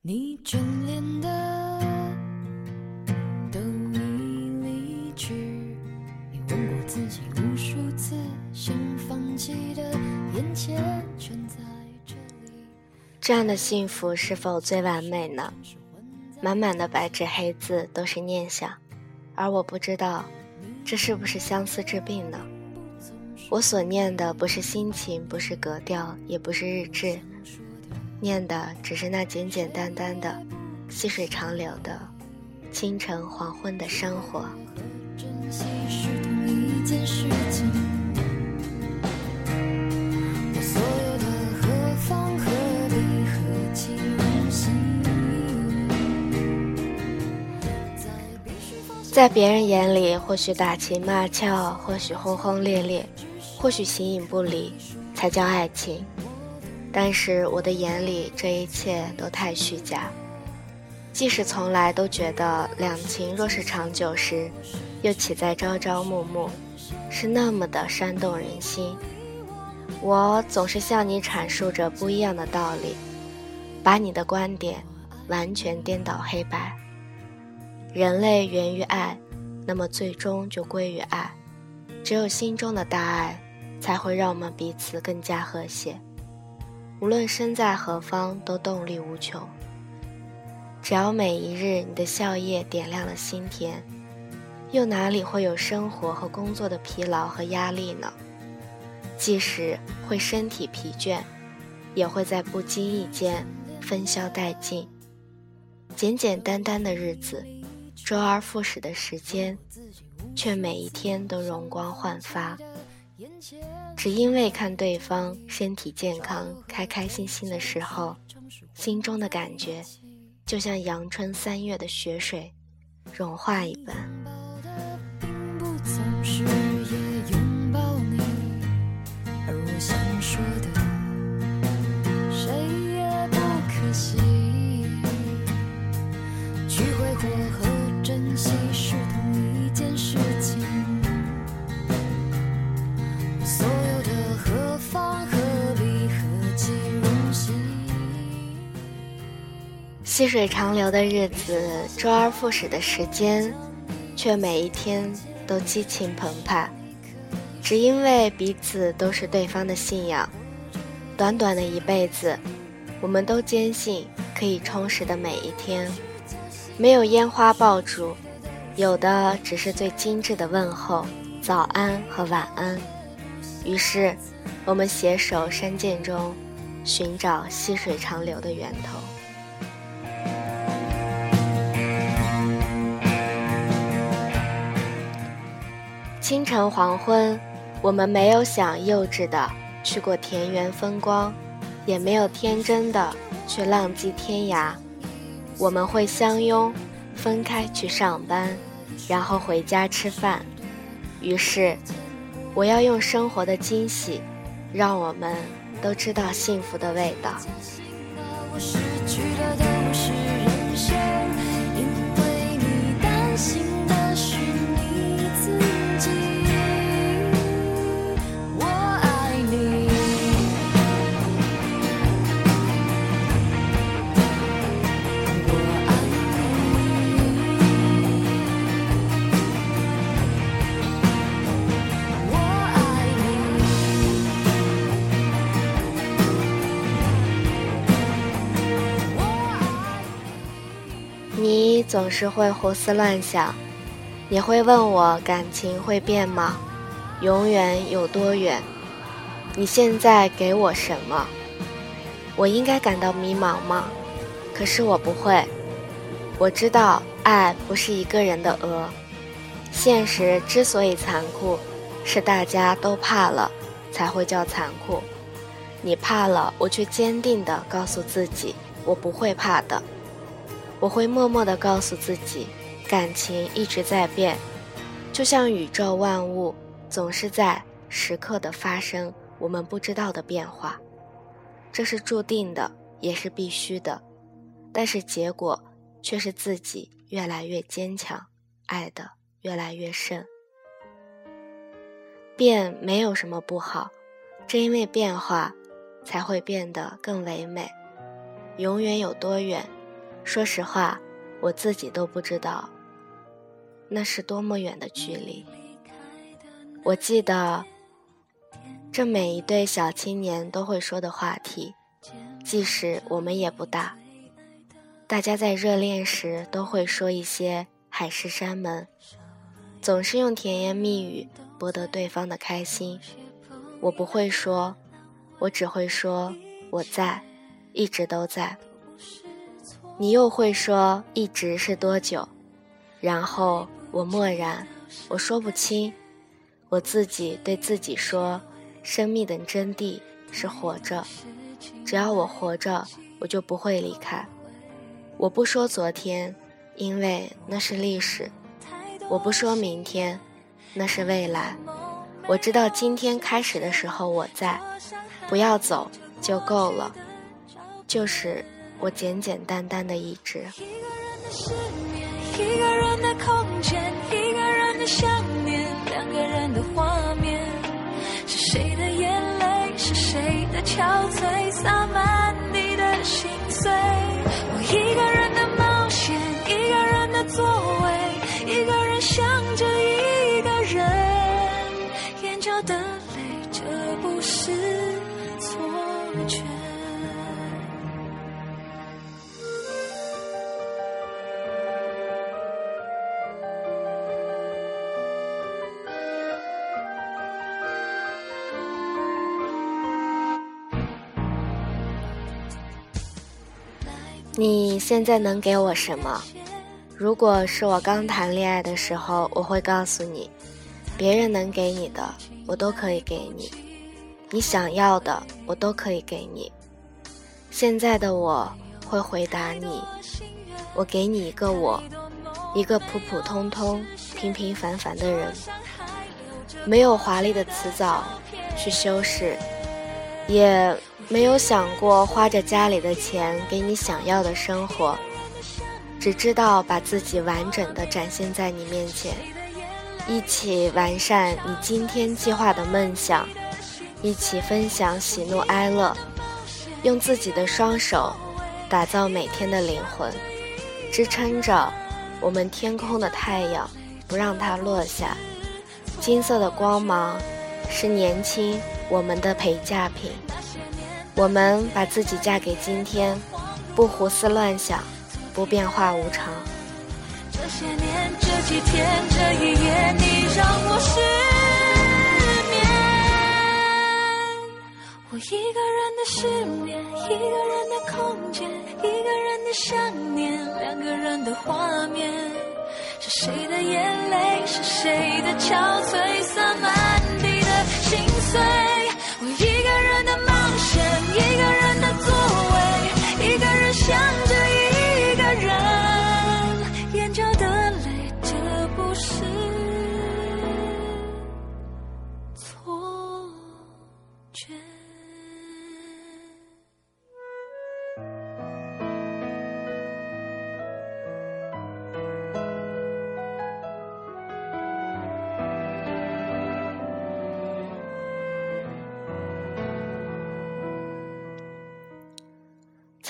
你眷恋的都已离去，你问过自己无数次，想放弃的眼前全在这里。这样的幸福是否最完美呢？满满的白纸黑字都是念想，而我不知道，这是不是相思治病呢？我所念的不是心情，不是格调，也不是日志，念的只是那简简单单的、细水长流的清晨黄昏的生活。在别人眼里，或许打情骂俏，或许轰轰烈烈，或许形影不离，才叫爱情。但是我的眼里，这一切都太虚假。即使从来都觉得两情若是长久时，又岂在朝朝暮暮，是那么的煽动人心。我总是向你阐述着不一样的道理，把你的观点完全颠倒黑白。人类源于爱，那么最终就归于爱。只有心中的大爱，才会让我们彼此更加和谐。无论身在何方，都动力无穷。只要每一日你的笑靥点亮了心田，又哪里会有生活和工作的疲劳和压力呢？即使会身体疲倦，也会在不经意间分消殆尽。简简单单的日子，周而复始的时间，却每一天都容光焕发。只因为看对方身体健康、开开心心的时候，心中的感觉就像阳春三月的雪水融化一般。细水长流的日子，周而复始的时间，却每一天都激情澎湃。只因为彼此都是对方的信仰，短短的一辈子，我们都坚信可以充实的每一天，没有烟花爆竹，有的只是最精致的问候、早安和晚安。于是，我们携手山涧中，寻找细水长流的源头。清晨黄昏，我们没有想幼稚的去过田园风光，也没有天真的去浪迹天涯。我们会相拥，分开去上班，然后回家吃饭。于是，我要用生活的惊喜，让我们都知道幸福的味道。总是会胡思乱想，你会问我感情会变吗？永远有多远？你现在给我什么？我应该感到迷茫吗？可是我不会。我知道爱不是一个人的鹅。现实之所以残酷，是大家都怕了，才会叫残酷。你怕了，我却坚定地告诉自己，我不会怕的。我会默默地告诉自己，感情一直在变，就像宇宙万物总是在时刻的发生我们不知道的变化，这是注定的，也是必须的。但是结果却是自己越来越坚强，爱的越来越深。变没有什么不好，正因为变化，才会变得更唯美。永远有多远？说实话，我自己都不知道，那是多么远的距离。我记得，这每一对小青年都会说的话题，即使我们也不大，大家在热恋时都会说一些海誓山盟，总是用甜言蜜语博得对方的开心。我不会说，我只会说我在，一直都在。你又会说一直是多久？然后我默然，我说不清。我自己对自己说：“生命的真谛是活着，只要我活着，我就不会离开。”我不说昨天，因为那是历史；我不说明天，那是未来。我知道今天开始的时候我在，不要走就够了，就是我简简单单的一直。一个人的失眠，一个人的空间，一个人的想念。两个人的画面，是谁的眼泪，是谁的憔悴，你现在能给我什么？如果是我刚谈恋爱的时候，我会告诉你，别人能给你的，我都可以给你；你想要的，我都可以给你。现在的我会回答你，我给你一个我，一个普普通通、平平凡凡的人，没有华丽的辞藻去修饰，也。没有想过花着家里的钱给你想要的生活，只知道把自己完整的展现在你面前，一起完善你今天计划的梦想，一起分享喜怒哀乐，用自己的双手打造每天的灵魂，支撑着我们天空的太阳，不让它落下。金色的光芒是年轻我们的陪嫁品。我们把自己嫁给今天，不胡思乱想，不变化无常。这些年，这几天，这一夜，你让我失眠。我一个人的失眠，一个人的空间，一个人的想念，两个人的画面。是谁的眼泪，是谁的憔悴，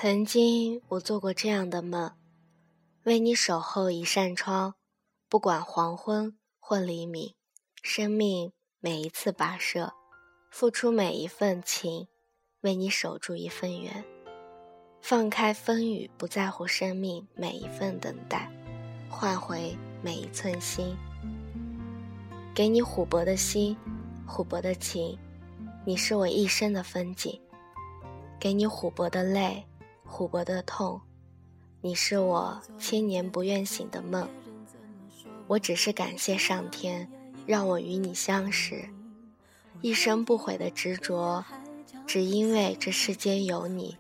曾经，我做过这样的梦：为你守候一扇窗，不管黄昏或黎明，生命每一次跋涉，付出每一份情，为你守住一份缘，放开风雨，不在乎生命每一份等待，换回每一寸心，给你琥珀的心，琥珀的情，你是我一生的风景，给你琥珀的泪。琥珀的痛，你是我千年不愿醒的梦。我只是感谢上天，让我与你相识，一生不悔的执着，只因为这世间有你。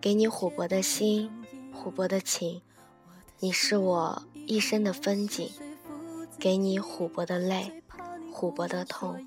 给你琥珀的心，琥珀的情，你是我一生的风景。给你琥珀的泪，琥珀的痛。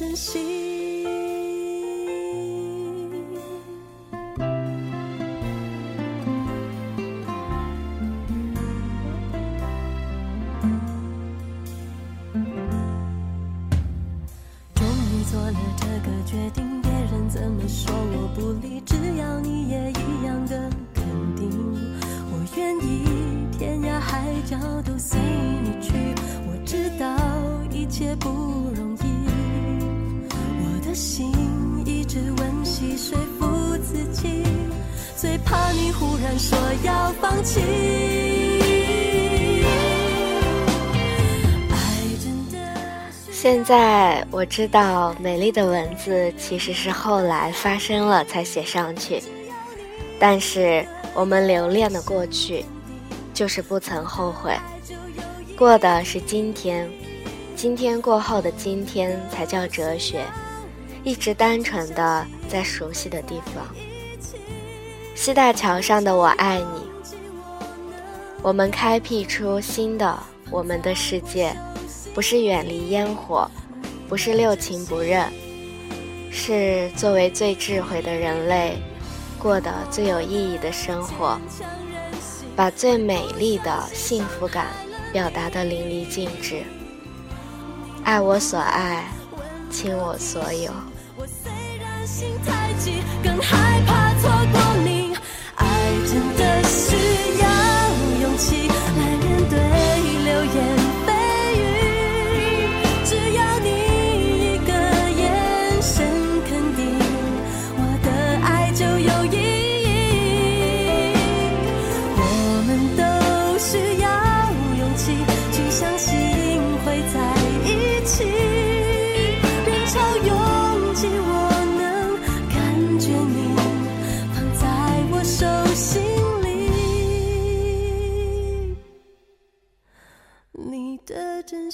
珍惜。心一直温习说服自己最怕你忽然说要放弃。现在我知道，美丽的文字其实是后来发生了才写上去。但是我们留恋的过去，就是不曾后悔，过的是今天，今天过后的今天才叫哲学，一直单纯的在熟悉的地方。西大桥上的我爱你，我们开辟出新的我们的世界，不是远离烟火，不是六亲不认，是作为最智慧的人类，过得最有意义的生活，把最美丽的幸福感表达得淋漓尽致，爱我所爱，倾我所有。心太急，更害怕错过。你。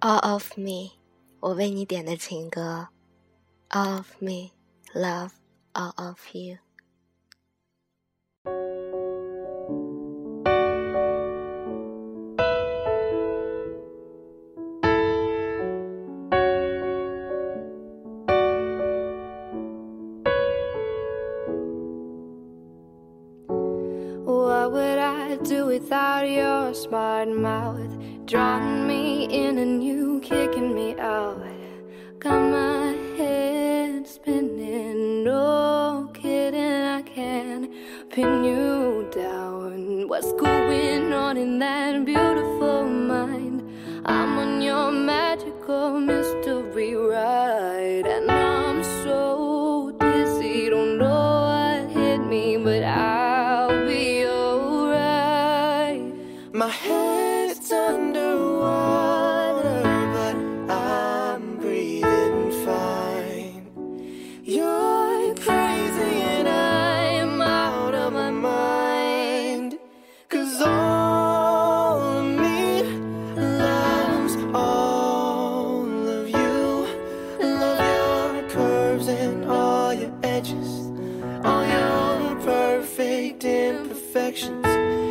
All of me，我为你点的情歌。All of me, love all of you。Do without your smart mouth? Drawing me in and you kicking me out. Come my imperfections.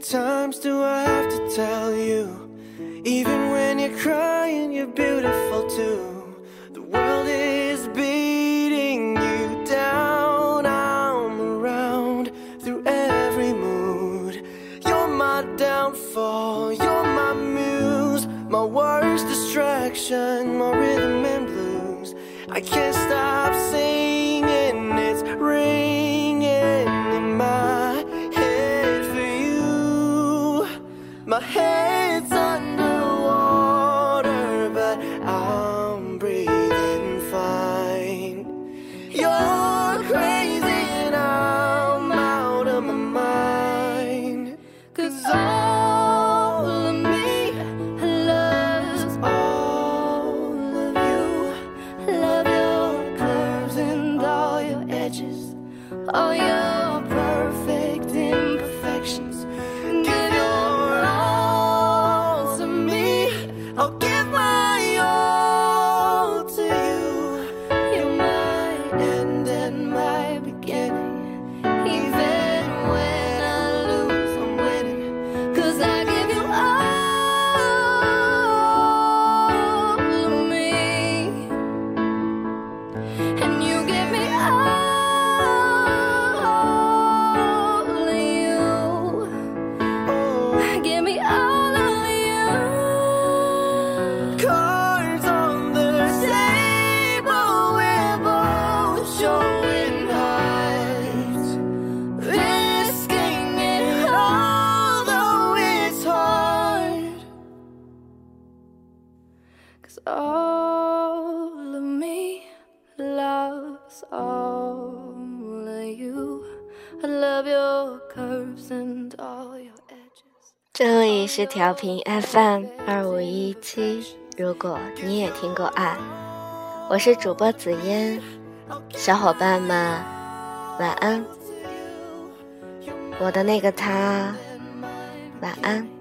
times do I have to tell you? Even when you're crying, you're beautiful too. Hey. 是调频 FM 二五一七。如果你也听过爱，我是主播紫嫣，小伙伴们晚安。我的那个他，晚安。